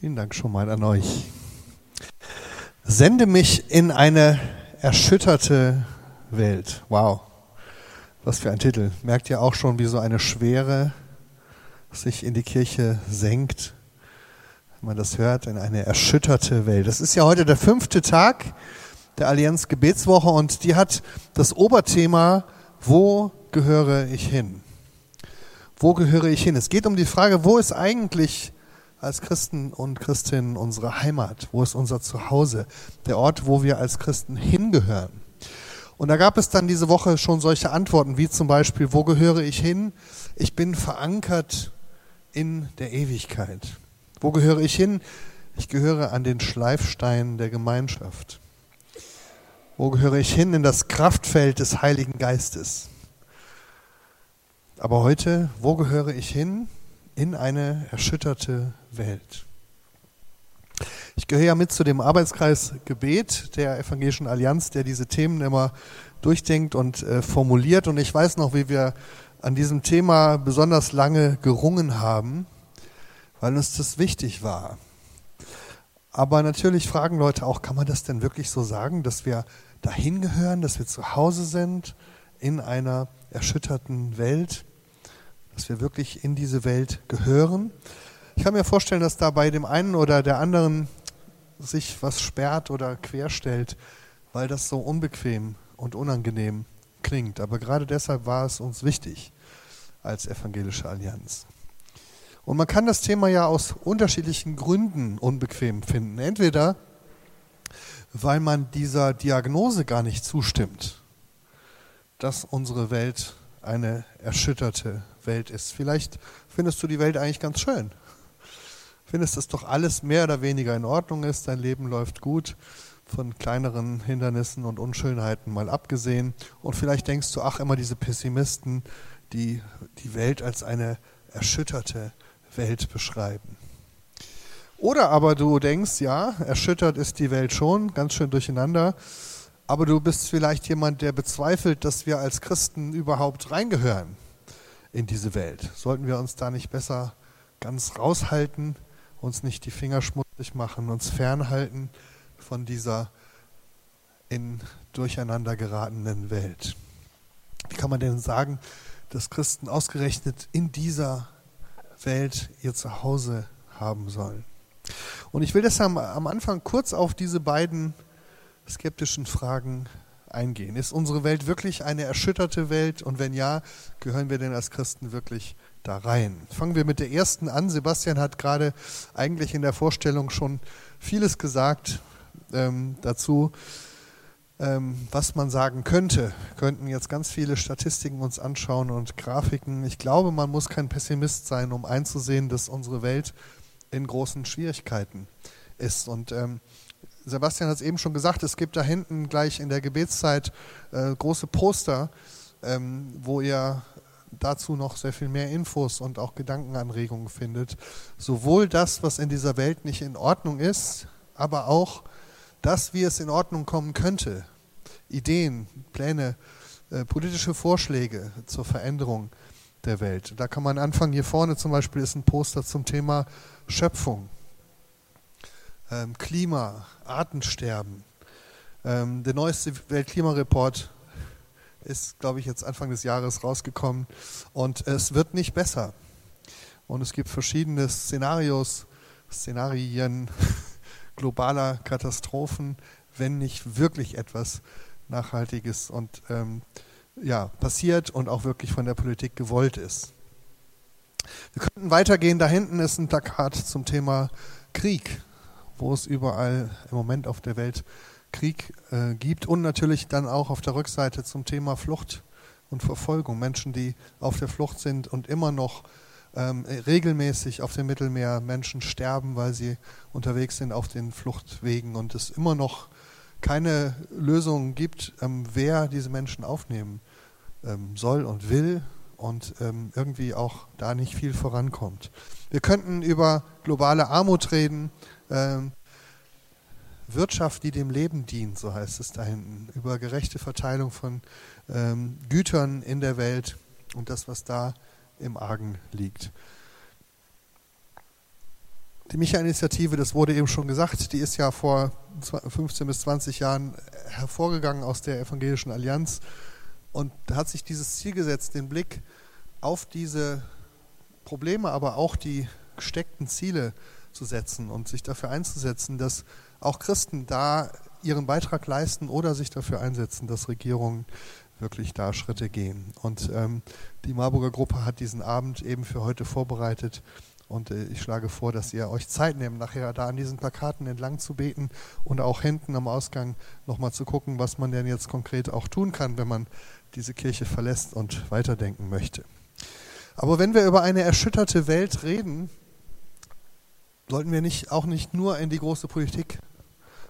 Vielen Dank schon mal an euch. Sende mich in eine erschütterte Welt. Wow, was für ein Titel. Merkt ihr auch schon, wie so eine Schwere sich in die Kirche senkt, wenn man das hört, in eine erschütterte Welt. Das ist ja heute der fünfte Tag der Allianz Gebetswoche und die hat das Oberthema, wo gehöre ich hin? Wo gehöre ich hin? Es geht um die Frage, wo ist eigentlich als Christen und Christinnen unsere Heimat? Wo ist unser Zuhause? Der Ort, wo wir als Christen hingehören. Und da gab es dann diese Woche schon solche Antworten, wie zum Beispiel, wo gehöre ich hin? Ich bin verankert in der Ewigkeit. Wo gehöre ich hin? Ich gehöre an den Schleifstein der Gemeinschaft. Wo gehöre ich hin? In das Kraftfeld des Heiligen Geistes. Aber heute, wo gehöre ich hin? In eine erschütterte Welt. Ich gehöre ja mit zu dem Arbeitskreis Gebet der Evangelischen Allianz, der diese Themen immer durchdenkt und äh, formuliert. Und ich weiß noch, wie wir an diesem Thema besonders lange gerungen haben, weil uns das wichtig war. Aber natürlich fragen Leute auch, kann man das denn wirklich so sagen, dass wir dahin gehören, dass wir zu Hause sind in einer erschütterten Welt, dass wir wirklich in diese Welt gehören? Ich kann mir vorstellen, dass da bei dem einen oder der anderen sich was sperrt oder querstellt, weil das so unbequem und unangenehm klingt. Aber gerade deshalb war es uns wichtig als evangelische Allianz. Und man kann das Thema ja aus unterschiedlichen Gründen unbequem finden. Entweder weil man dieser Diagnose gar nicht zustimmt, dass unsere Welt eine erschütterte Welt ist. Vielleicht findest du die Welt eigentlich ganz schön findest, dass doch alles mehr oder weniger in Ordnung ist, dein Leben läuft gut, von kleineren Hindernissen und Unschönheiten mal abgesehen. Und vielleicht denkst du, ach, immer diese Pessimisten, die die Welt als eine erschütterte Welt beschreiben. Oder aber du denkst, ja, erschüttert ist die Welt schon, ganz schön durcheinander, aber du bist vielleicht jemand, der bezweifelt, dass wir als Christen überhaupt reingehören in diese Welt. Sollten wir uns da nicht besser ganz raushalten? uns nicht die Finger schmutzig machen, uns fernhalten von dieser in Durcheinander geratenen Welt. Wie kann man denn sagen, dass Christen ausgerechnet in dieser Welt ihr Zuhause haben sollen? Und ich will deshalb am Anfang kurz auf diese beiden skeptischen Fragen eingehen. Ist unsere Welt wirklich eine erschütterte Welt? Und wenn ja, gehören wir denn als Christen wirklich da rein. Fangen wir mit der ersten an. Sebastian hat gerade eigentlich in der Vorstellung schon vieles gesagt ähm, dazu, ähm, was man sagen könnte. Wir könnten jetzt ganz viele Statistiken uns anschauen und Grafiken. Ich glaube, man muss kein Pessimist sein, um einzusehen, dass unsere Welt in großen Schwierigkeiten ist. Und ähm, Sebastian hat es eben schon gesagt, es gibt da hinten gleich in der Gebetszeit äh, große Poster, ähm, wo ihr dazu noch sehr viel mehr Infos und auch Gedankenanregungen findet. Sowohl das, was in dieser Welt nicht in Ordnung ist, aber auch das, wie es in Ordnung kommen könnte. Ideen, Pläne, äh, politische Vorschläge zur Veränderung der Welt. Da kann man anfangen. Hier vorne zum Beispiel ist ein Poster zum Thema Schöpfung, ähm, Klima, Artensterben. Ähm, der neueste Weltklimareport ist, glaube ich, jetzt Anfang des Jahres rausgekommen. Und es wird nicht besser. Und es gibt verschiedene Szenarios, Szenarien globaler Katastrophen, wenn nicht wirklich etwas Nachhaltiges und ähm, ja, passiert und auch wirklich von der Politik gewollt ist. Wir könnten weitergehen. Da hinten ist ein Plakat zum Thema Krieg, wo es überall im Moment auf der Welt Krieg äh, gibt und natürlich dann auch auf der Rückseite zum Thema Flucht und Verfolgung. Menschen, die auf der Flucht sind und immer noch ähm, regelmäßig auf dem Mittelmeer Menschen sterben, weil sie unterwegs sind auf den Fluchtwegen und es immer noch keine Lösung gibt, ähm, wer diese Menschen aufnehmen ähm, soll und will und ähm, irgendwie auch da nicht viel vorankommt. Wir könnten über globale Armut reden, ähm, Wirtschaft, die dem Leben dient, so heißt es da hinten, über gerechte Verteilung von ähm, Gütern in der Welt und das, was da im Argen liegt. Die Micha-Initiative, das wurde eben schon gesagt, die ist ja vor 15 bis 20 Jahren hervorgegangen aus der Evangelischen Allianz und hat sich dieses Ziel gesetzt, den Blick auf diese Probleme, aber auch die gesteckten Ziele zu setzen und sich dafür einzusetzen, dass auch Christen da ihren Beitrag leisten oder sich dafür einsetzen, dass Regierungen wirklich da Schritte gehen. Und ähm, die Marburger Gruppe hat diesen Abend eben für heute vorbereitet und äh, ich schlage vor, dass ihr euch Zeit nehmt, nachher da an diesen Plakaten entlang zu beten und auch hinten am Ausgang nochmal zu gucken, was man denn jetzt konkret auch tun kann, wenn man diese Kirche verlässt und weiterdenken möchte. Aber wenn wir über eine erschütterte Welt reden, sollten wir nicht, auch nicht nur in die große Politik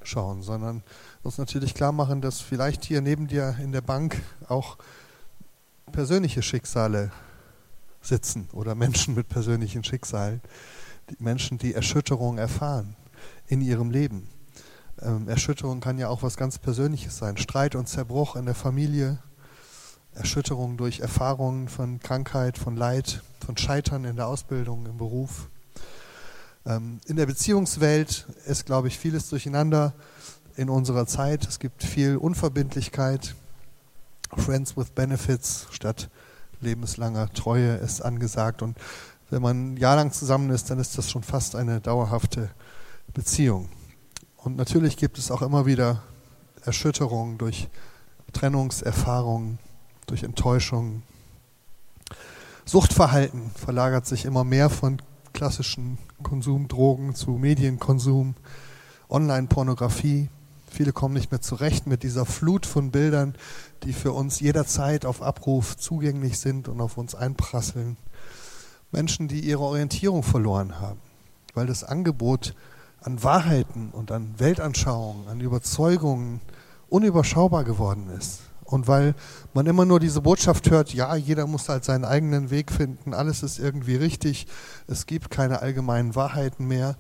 schauen, sondern uns natürlich klar machen, dass vielleicht hier neben dir in der Bank auch persönliche Schicksale sitzen oder Menschen mit persönlichen Schicksalen, Menschen, die Erschütterung erfahren in ihrem Leben. Ähm, Erschütterung kann ja auch was ganz Persönliches sein. Streit und Zerbruch in der Familie, Erschütterung durch Erfahrungen von Krankheit, von Leid, von Scheitern in der Ausbildung, im Beruf. Ähm, in der Beziehungswelt ist, glaube ich, vieles durcheinander in unserer Zeit. Es gibt viel Unverbindlichkeit, Friends with Benefits statt lebenslanger Treue ist angesagt. Und wenn man ein Jahr lang zusammen ist, dann ist das schon fast eine dauerhafte Beziehung. Und natürlich gibt es auch immer wieder Erschütterungen durch Trennungserfahrungen, durch Enttäuschungen. Suchtverhalten verlagert sich immer mehr von klassischen Konsumdrogen zu Medienkonsum, Online-Pornografie. Viele kommen nicht mehr zurecht mit dieser Flut von Bildern, die für uns jederzeit auf Abruf zugänglich sind und auf uns einprasseln. Menschen, die ihre Orientierung verloren haben, weil das Angebot an Wahrheiten und an Weltanschauungen, an Überzeugungen unüberschaubar geworden ist. Und weil man immer nur diese Botschaft hört, ja, jeder muss halt seinen eigenen Weg finden, alles ist irgendwie richtig, es gibt keine allgemeinen Wahrheiten mehr.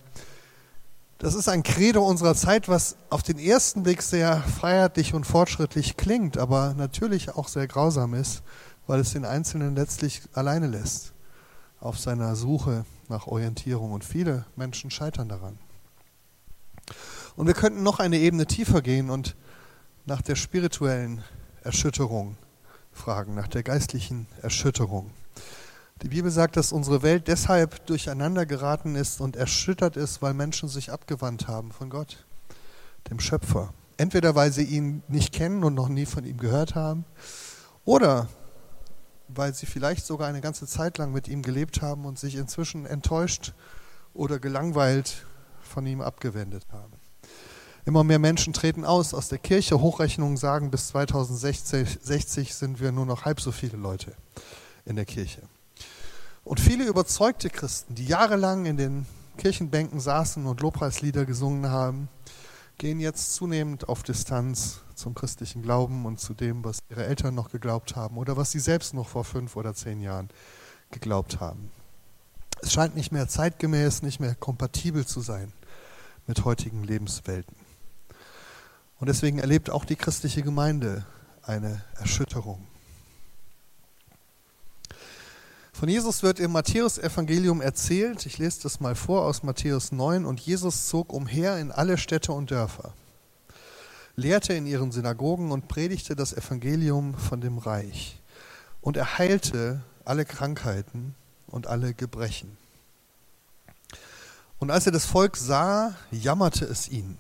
Das ist ein Credo unserer Zeit, was auf den ersten Blick sehr freiheitlich und fortschrittlich klingt, aber natürlich auch sehr grausam ist, weil es den Einzelnen letztlich alleine lässt auf seiner Suche nach Orientierung. Und viele Menschen scheitern daran. Und wir könnten noch eine Ebene tiefer gehen und nach der spirituellen Erschütterung fragen, nach der geistlichen Erschütterung. Die Bibel sagt, dass unsere Welt deshalb durcheinander geraten ist und erschüttert ist, weil Menschen sich abgewandt haben von Gott, dem Schöpfer. Entweder weil sie ihn nicht kennen und noch nie von ihm gehört haben, oder weil sie vielleicht sogar eine ganze Zeit lang mit ihm gelebt haben und sich inzwischen enttäuscht oder gelangweilt von ihm abgewendet haben. Immer mehr Menschen treten aus aus der Kirche. Hochrechnungen sagen, bis 2060 sind wir nur noch halb so viele Leute in der Kirche. Und viele überzeugte Christen, die jahrelang in den Kirchenbänken saßen und Lobpreislieder gesungen haben, gehen jetzt zunehmend auf Distanz zum christlichen Glauben und zu dem, was ihre Eltern noch geglaubt haben oder was sie selbst noch vor fünf oder zehn Jahren geglaubt haben. Es scheint nicht mehr zeitgemäß, nicht mehr kompatibel zu sein mit heutigen Lebenswelten. Und deswegen erlebt auch die christliche Gemeinde eine Erschütterung. Von Jesus wird im Matthäus-Evangelium erzählt, ich lese das mal vor aus Matthäus 9, und Jesus zog umher in alle Städte und Dörfer, lehrte in ihren Synagogen und predigte das Evangelium von dem Reich. Und er heilte alle Krankheiten und alle Gebrechen. Und als er das Volk sah, jammerte es ihn.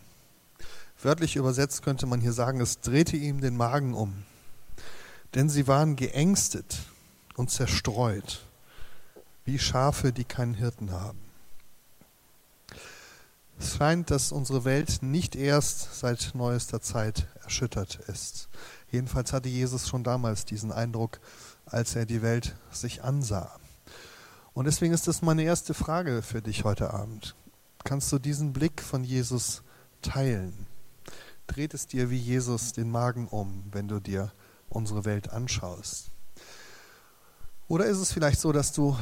Wörtlich übersetzt könnte man hier sagen, es drehte ihm den Magen um. Denn sie waren geängstet und zerstreut wie Schafe, die keinen Hirten haben. Es scheint, dass unsere Welt nicht erst seit neuester Zeit erschüttert ist. Jedenfalls hatte Jesus schon damals diesen Eindruck, als er die Welt sich ansah. Und deswegen ist das meine erste Frage für dich heute Abend. Kannst du diesen Blick von Jesus teilen? Dreht es dir wie Jesus den Magen um, wenn du dir unsere Welt anschaust? Oder ist es vielleicht so, dass du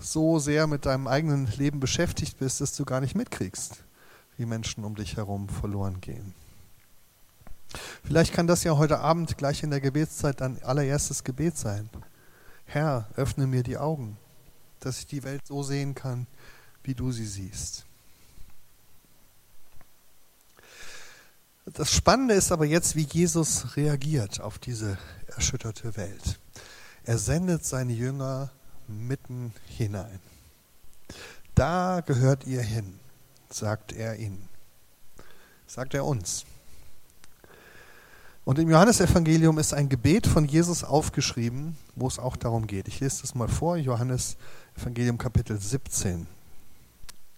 so sehr mit deinem eigenen Leben beschäftigt bist, dass du gar nicht mitkriegst, wie Menschen um dich herum verloren gehen. Vielleicht kann das ja heute Abend gleich in der Gebetszeit dein allererstes Gebet sein. Herr, öffne mir die Augen, dass ich die Welt so sehen kann, wie du sie siehst. Das Spannende ist aber jetzt, wie Jesus reagiert auf diese erschütterte Welt. Er sendet seine Jünger mitten hinein. Da gehört ihr hin, sagt er ihnen. Sagt er uns. Und im Johannesevangelium ist ein Gebet von Jesus aufgeschrieben, wo es auch darum geht. Ich lese das mal vor, Johannes Evangelium Kapitel 17,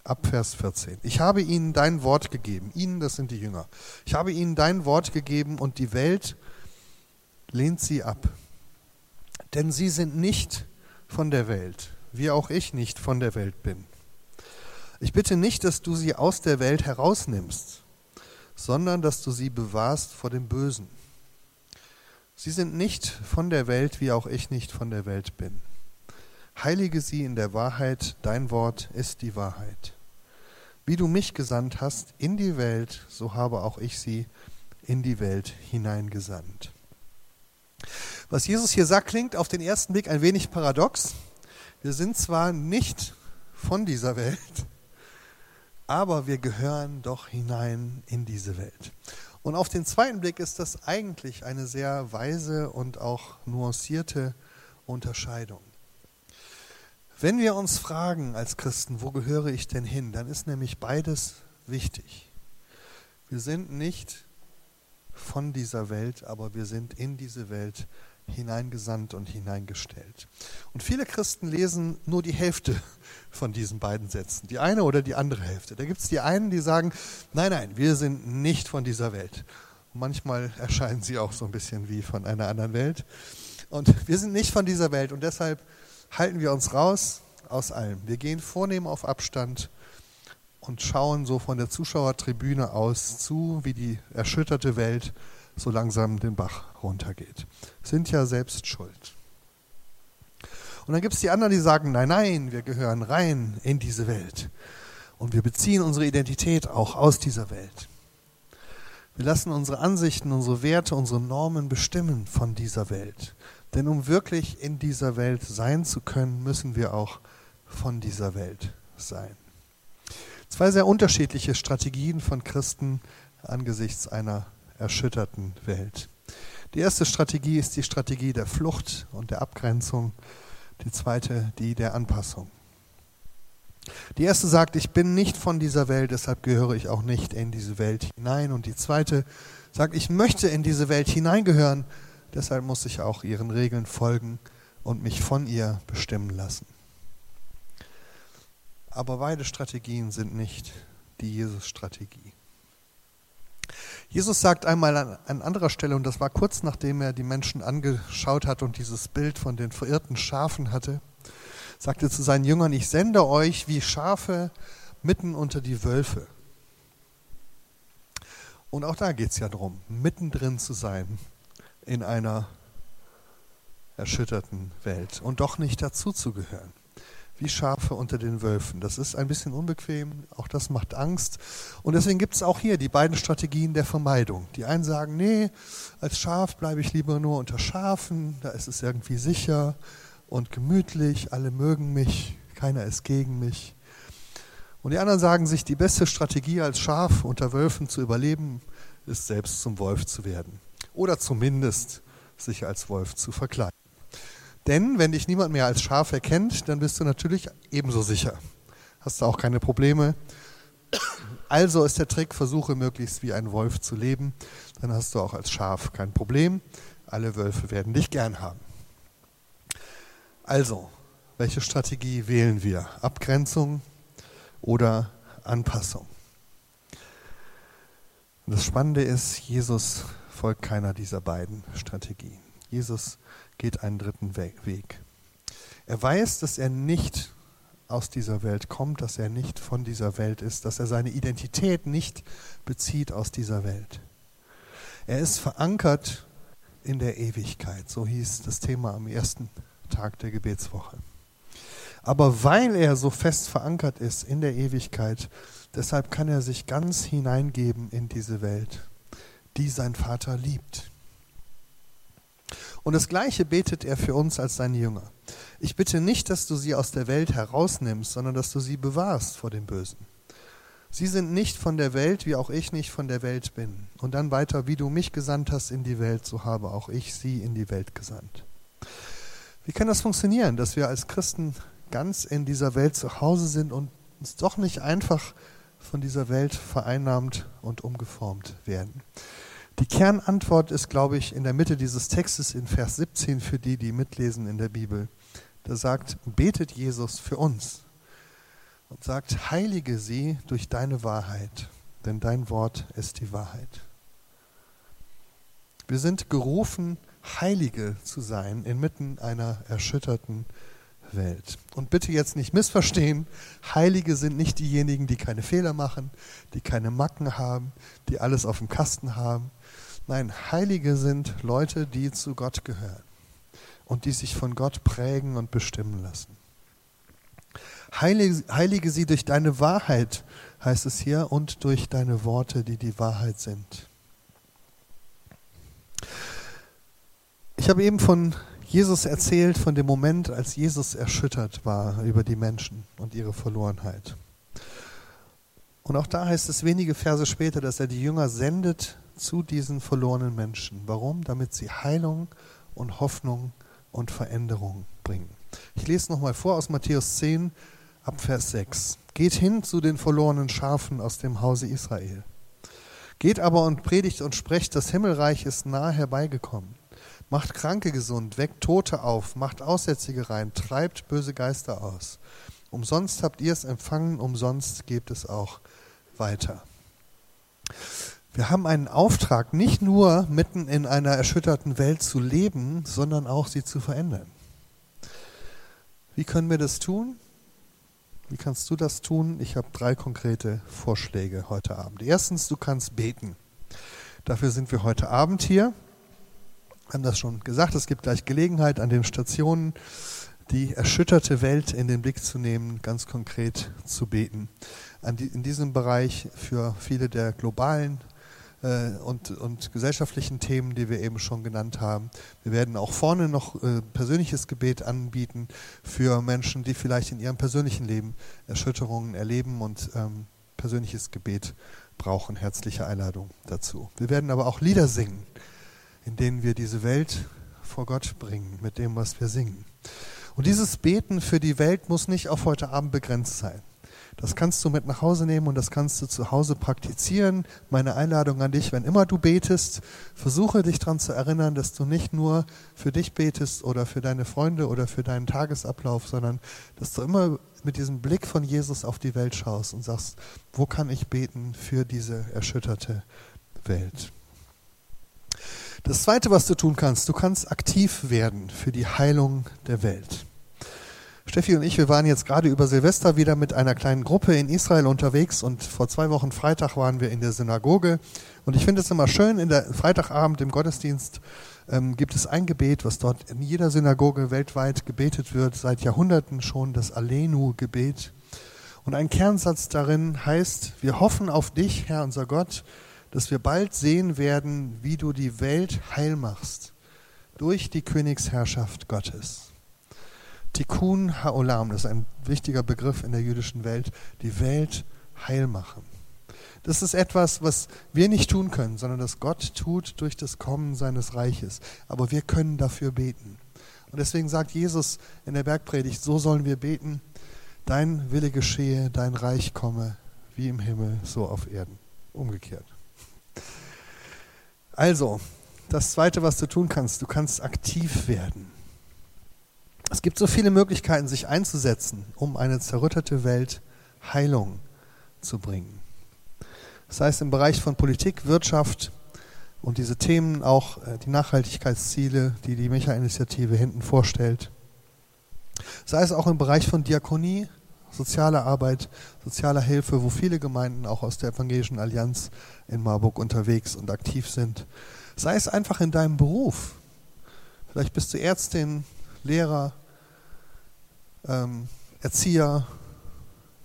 ab Vers 14. Ich habe ihnen dein Wort gegeben, ihnen, das sind die Jünger. Ich habe ihnen dein Wort gegeben und die Welt lehnt sie ab. Denn sie sind nicht von der Welt, wie auch ich nicht von der Welt bin. Ich bitte nicht, dass du sie aus der Welt herausnimmst, sondern dass du sie bewahrst vor dem Bösen. Sie sind nicht von der Welt, wie auch ich nicht von der Welt bin. Heilige sie in der Wahrheit, dein Wort ist die Wahrheit. Wie du mich gesandt hast in die Welt, so habe auch ich sie in die Welt hineingesandt. Was Jesus hier sagt, klingt auf den ersten Blick ein wenig paradox. Wir sind zwar nicht von dieser Welt, aber wir gehören doch hinein in diese Welt. Und auf den zweiten Blick ist das eigentlich eine sehr weise und auch nuancierte Unterscheidung. Wenn wir uns fragen als Christen, wo gehöre ich denn hin, dann ist nämlich beides wichtig. Wir sind nicht von dieser Welt, aber wir sind in diese Welt hineingesandt und hineingestellt. Und viele Christen lesen nur die Hälfte von diesen beiden Sätzen, die eine oder die andere Hälfte. Da gibt es die einen, die sagen, nein, nein, wir sind nicht von dieser Welt. Und manchmal erscheinen sie auch so ein bisschen wie von einer anderen Welt. Und wir sind nicht von dieser Welt und deshalb halten wir uns raus aus allem. Wir gehen vornehm auf Abstand und schauen so von der Zuschauertribüne aus zu, wie die erschütterte Welt so langsam den Bach runtergeht. Sind ja selbst schuld. Und dann gibt es die anderen, die sagen, nein, nein, wir gehören rein in diese Welt. Und wir beziehen unsere Identität auch aus dieser Welt. Wir lassen unsere Ansichten, unsere Werte, unsere Normen bestimmen von dieser Welt. Denn um wirklich in dieser Welt sein zu können, müssen wir auch von dieser Welt sein. Zwei sehr unterschiedliche Strategien von Christen angesichts einer erschütterten Welt. Die erste Strategie ist die Strategie der Flucht und der Abgrenzung, die zweite die der Anpassung. Die erste sagt, ich bin nicht von dieser Welt, deshalb gehöre ich auch nicht in diese Welt hinein. Und die zweite sagt, ich möchte in diese Welt hineingehören, deshalb muss ich auch ihren Regeln folgen und mich von ihr bestimmen lassen. Aber beide Strategien sind nicht die Jesus-Strategie. Jesus sagt einmal an, an anderer Stelle, und das war kurz nachdem er die Menschen angeschaut hat und dieses Bild von den verirrten Schafen hatte, sagte zu seinen Jüngern, ich sende euch wie Schafe mitten unter die Wölfe. Und auch da geht es ja darum, mittendrin zu sein in einer erschütterten Welt und doch nicht dazuzugehören wie Schafe unter den Wölfen. Das ist ein bisschen unbequem, auch das macht Angst. Und deswegen gibt es auch hier die beiden Strategien der Vermeidung. Die einen sagen, nee, als Schaf bleibe ich lieber nur unter Schafen, da ist es irgendwie sicher und gemütlich, alle mögen mich, keiner ist gegen mich. Und die anderen sagen sich, die beste Strategie als Schaf unter Wölfen zu überleben, ist selbst zum Wolf zu werden. Oder zumindest sich als Wolf zu verkleiden. Denn wenn dich niemand mehr als Schaf erkennt, dann bist du natürlich ebenso sicher. Hast du auch keine Probleme. Also ist der Trick, versuche möglichst wie ein Wolf zu leben. Dann hast du auch als Schaf kein Problem. Alle Wölfe werden dich gern haben. Also, welche Strategie wählen wir? Abgrenzung oder Anpassung? Das Spannende ist, Jesus folgt keiner dieser beiden Strategien. Jesus geht einen dritten Weg. Er weiß, dass er nicht aus dieser Welt kommt, dass er nicht von dieser Welt ist, dass er seine Identität nicht bezieht aus dieser Welt. Er ist verankert in der Ewigkeit, so hieß das Thema am ersten Tag der Gebetswoche. Aber weil er so fest verankert ist in der Ewigkeit, deshalb kann er sich ganz hineingeben in diese Welt, die sein Vater liebt. Und das Gleiche betet er für uns als seine Jünger. Ich bitte nicht, dass du sie aus der Welt herausnimmst, sondern dass du sie bewahrst vor dem Bösen. Sie sind nicht von der Welt, wie auch ich nicht von der Welt bin. Und dann weiter, wie du mich gesandt hast in die Welt, so habe auch ich sie in die Welt gesandt. Wie kann das funktionieren, dass wir als Christen ganz in dieser Welt zu Hause sind und uns doch nicht einfach von dieser Welt vereinnahmt und umgeformt werden? Die Kernantwort ist, glaube ich, in der Mitte dieses Textes in Vers 17 für die, die mitlesen in der Bibel. Da sagt, betet Jesus für uns und sagt, heilige sie durch deine Wahrheit, denn dein Wort ist die Wahrheit. Wir sind gerufen, Heilige zu sein inmitten einer erschütterten Welt. Und bitte jetzt nicht missverstehen, Heilige sind nicht diejenigen, die keine Fehler machen, die keine Macken haben, die alles auf dem Kasten haben. Nein, Heilige sind Leute, die zu Gott gehören und die sich von Gott prägen und bestimmen lassen. Heilige, heilige sie durch deine Wahrheit, heißt es hier, und durch deine Worte, die die Wahrheit sind. Ich habe eben von Jesus erzählt, von dem Moment, als Jesus erschüttert war über die Menschen und ihre Verlorenheit. Und auch da heißt es wenige Verse später, dass er die Jünger sendet zu diesen verlorenen Menschen. Warum? Damit sie Heilung und Hoffnung und Veränderung bringen. Ich lese nochmal vor aus Matthäus 10 ab Vers 6. Geht hin zu den verlorenen Schafen aus dem Hause Israel. Geht aber und predigt und sprecht, das Himmelreich ist nahe herbeigekommen. Macht Kranke gesund, weckt Tote auf, macht Aussätzige rein, treibt böse Geister aus. Umsonst habt ihr es empfangen, umsonst gebt es auch weiter. Wir haben einen Auftrag, nicht nur mitten in einer erschütterten Welt zu leben, sondern auch sie zu verändern. Wie können wir das tun? Wie kannst du das tun? Ich habe drei konkrete Vorschläge heute Abend. Erstens, du kannst beten. Dafür sind wir heute Abend hier. Wir haben das schon gesagt, es gibt gleich Gelegenheit an den Stationen, die erschütterte Welt in den Blick zu nehmen, ganz konkret zu beten. in diesem Bereich für viele der globalen äh, und, und gesellschaftlichen Themen, die wir eben schon genannt haben. Wir werden auch vorne noch äh, persönliches Gebet anbieten für Menschen, die vielleicht in ihrem persönlichen Leben Erschütterungen erleben und ähm, persönliches Gebet brauchen. Herzliche Einladung dazu. Wir werden aber auch Lieder singen, in denen wir diese Welt vor Gott bringen, mit dem, was wir singen. Und dieses Beten für die Welt muss nicht auf heute Abend begrenzt sein. Das kannst du mit nach Hause nehmen und das kannst du zu Hause praktizieren. Meine Einladung an dich, wenn immer du betest, versuche dich daran zu erinnern, dass du nicht nur für dich betest oder für deine Freunde oder für deinen Tagesablauf, sondern dass du immer mit diesem Blick von Jesus auf die Welt schaust und sagst, wo kann ich beten für diese erschütterte Welt. Das Zweite, was du tun kannst, du kannst aktiv werden für die Heilung der Welt. Steffi und ich, wir waren jetzt gerade über Silvester wieder mit einer kleinen Gruppe in Israel unterwegs und vor zwei Wochen Freitag waren wir in der Synagoge. Und ich finde es immer schön, in der Freitagabend im Gottesdienst ähm, gibt es ein Gebet, was dort in jeder Synagoge weltweit gebetet wird, seit Jahrhunderten schon, das Alenu-Gebet. Und ein Kernsatz darin heißt, wir hoffen auf dich, Herr unser Gott, dass wir bald sehen werden, wie du die Welt heil machst durch die Königsherrschaft Gottes. Tikkun Haolam, das ist ein wichtiger Begriff in der jüdischen Welt, die Welt heil machen. Das ist etwas, was wir nicht tun können, sondern das Gott tut durch das Kommen seines Reiches. Aber wir können dafür beten. Und deswegen sagt Jesus in der Bergpredigt, so sollen wir beten, dein Wille geschehe, dein Reich komme, wie im Himmel, so auf Erden. Umgekehrt. Also, das Zweite, was du tun kannst, du kannst aktiv werden. Es gibt so viele Möglichkeiten, sich einzusetzen, um eine zerrüttete Welt Heilung zu bringen. Das heißt im Bereich von Politik, Wirtschaft und diese Themen auch äh, die Nachhaltigkeitsziele, die die Mecha-Initiative hinten vorstellt. Sei es auch im Bereich von Diakonie, sozialer Arbeit, sozialer Hilfe, wo viele Gemeinden auch aus der Evangelischen Allianz in Marburg unterwegs und aktiv sind. Sei es einfach in deinem Beruf. Vielleicht bist du Ärztin, Lehrer, ähm, Erzieher,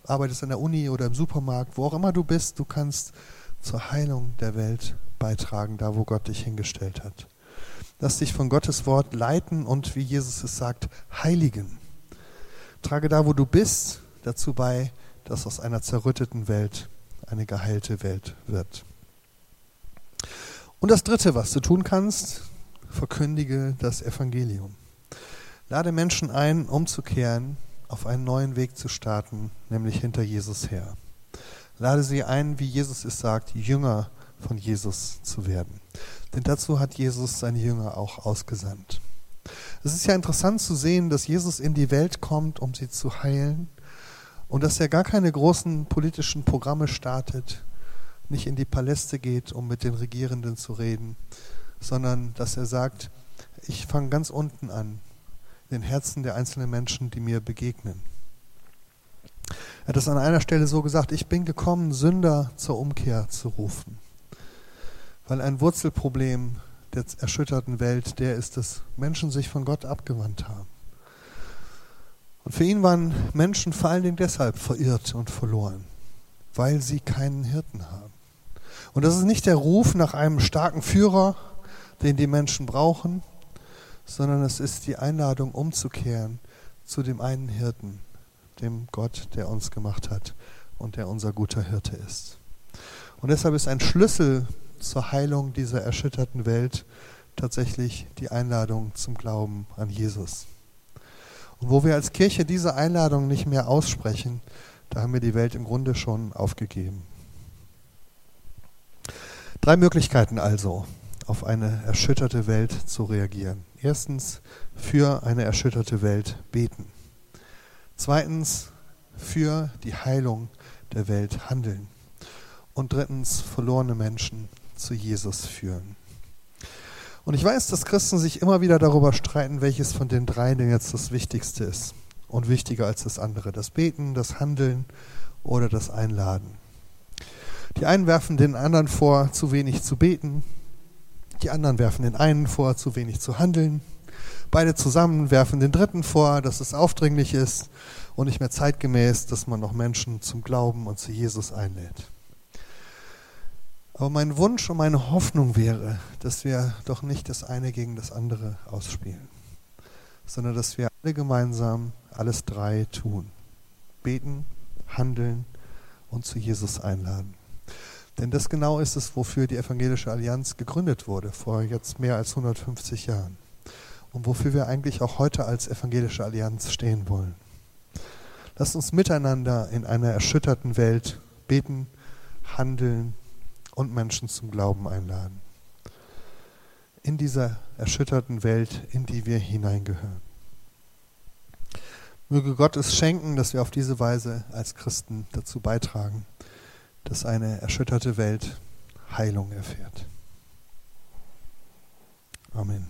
arbeitest an der Uni oder im Supermarkt, wo auch immer du bist, du kannst zur Heilung der Welt beitragen, da wo Gott dich hingestellt hat. Lass dich von Gottes Wort leiten und, wie Jesus es sagt, heiligen. Trage da, wo du bist, dazu bei, dass aus einer zerrütteten Welt eine geheilte Welt wird. Und das Dritte, was du tun kannst, verkündige das Evangelium. Lade Menschen ein, umzukehren, auf einen neuen Weg zu starten, nämlich hinter Jesus her. Lade sie ein, wie Jesus es sagt, Jünger von Jesus zu werden. Denn dazu hat Jesus seine Jünger auch ausgesandt. Es ist ja interessant zu sehen, dass Jesus in die Welt kommt, um sie zu heilen und dass er gar keine großen politischen Programme startet, nicht in die Paläste geht, um mit den Regierenden zu reden, sondern dass er sagt, ich fange ganz unten an, in den Herzen der einzelnen Menschen, die mir begegnen. Er hat es an einer Stelle so gesagt, ich bin gekommen, Sünder zur Umkehr zu rufen. Weil ein Wurzelproblem der erschütterten Welt der ist, dass Menschen sich von Gott abgewandt haben. Und für ihn waren Menschen vor allen Dingen deshalb verirrt und verloren, weil sie keinen Hirten haben. Und das ist nicht der Ruf nach einem starken Führer, den die Menschen brauchen, sondern es ist die Einladung umzukehren zu dem einen Hirten, dem Gott, der uns gemacht hat und der unser guter Hirte ist. Und deshalb ist ein Schlüssel zur Heilung dieser erschütterten Welt tatsächlich die Einladung zum Glauben an Jesus. Und wo wir als Kirche diese Einladung nicht mehr aussprechen, da haben wir die Welt im Grunde schon aufgegeben. Drei Möglichkeiten also, auf eine erschütterte Welt zu reagieren. Erstens, für eine erschütterte Welt beten. Zweitens, für die Heilung der Welt handeln. Und drittens, verlorene Menschen zu Jesus führen. Und ich weiß, dass Christen sich immer wieder darüber streiten, welches von den drei denn jetzt das Wichtigste ist und wichtiger als das andere. Das Beten, das Handeln oder das Einladen. Die einen werfen den anderen vor, zu wenig zu beten. Die anderen werfen den einen vor, zu wenig zu handeln. Beide zusammen werfen den dritten vor, dass es aufdringlich ist und nicht mehr zeitgemäß, dass man noch Menschen zum Glauben und zu Jesus einlädt. Aber mein Wunsch und meine Hoffnung wäre, dass wir doch nicht das eine gegen das andere ausspielen, sondern dass wir alle gemeinsam alles drei tun. Beten, handeln und zu Jesus einladen. Denn das genau ist es, wofür die Evangelische Allianz gegründet wurde, vor jetzt mehr als 150 Jahren. Und wofür wir eigentlich auch heute als Evangelische Allianz stehen wollen. Lasst uns miteinander in einer erschütterten Welt beten, handeln und Menschen zum Glauben einladen. In dieser erschütterten Welt, in die wir hineingehören. Möge Gott es schenken, dass wir auf diese Weise als Christen dazu beitragen, dass eine erschütterte Welt Heilung erfährt. Amen.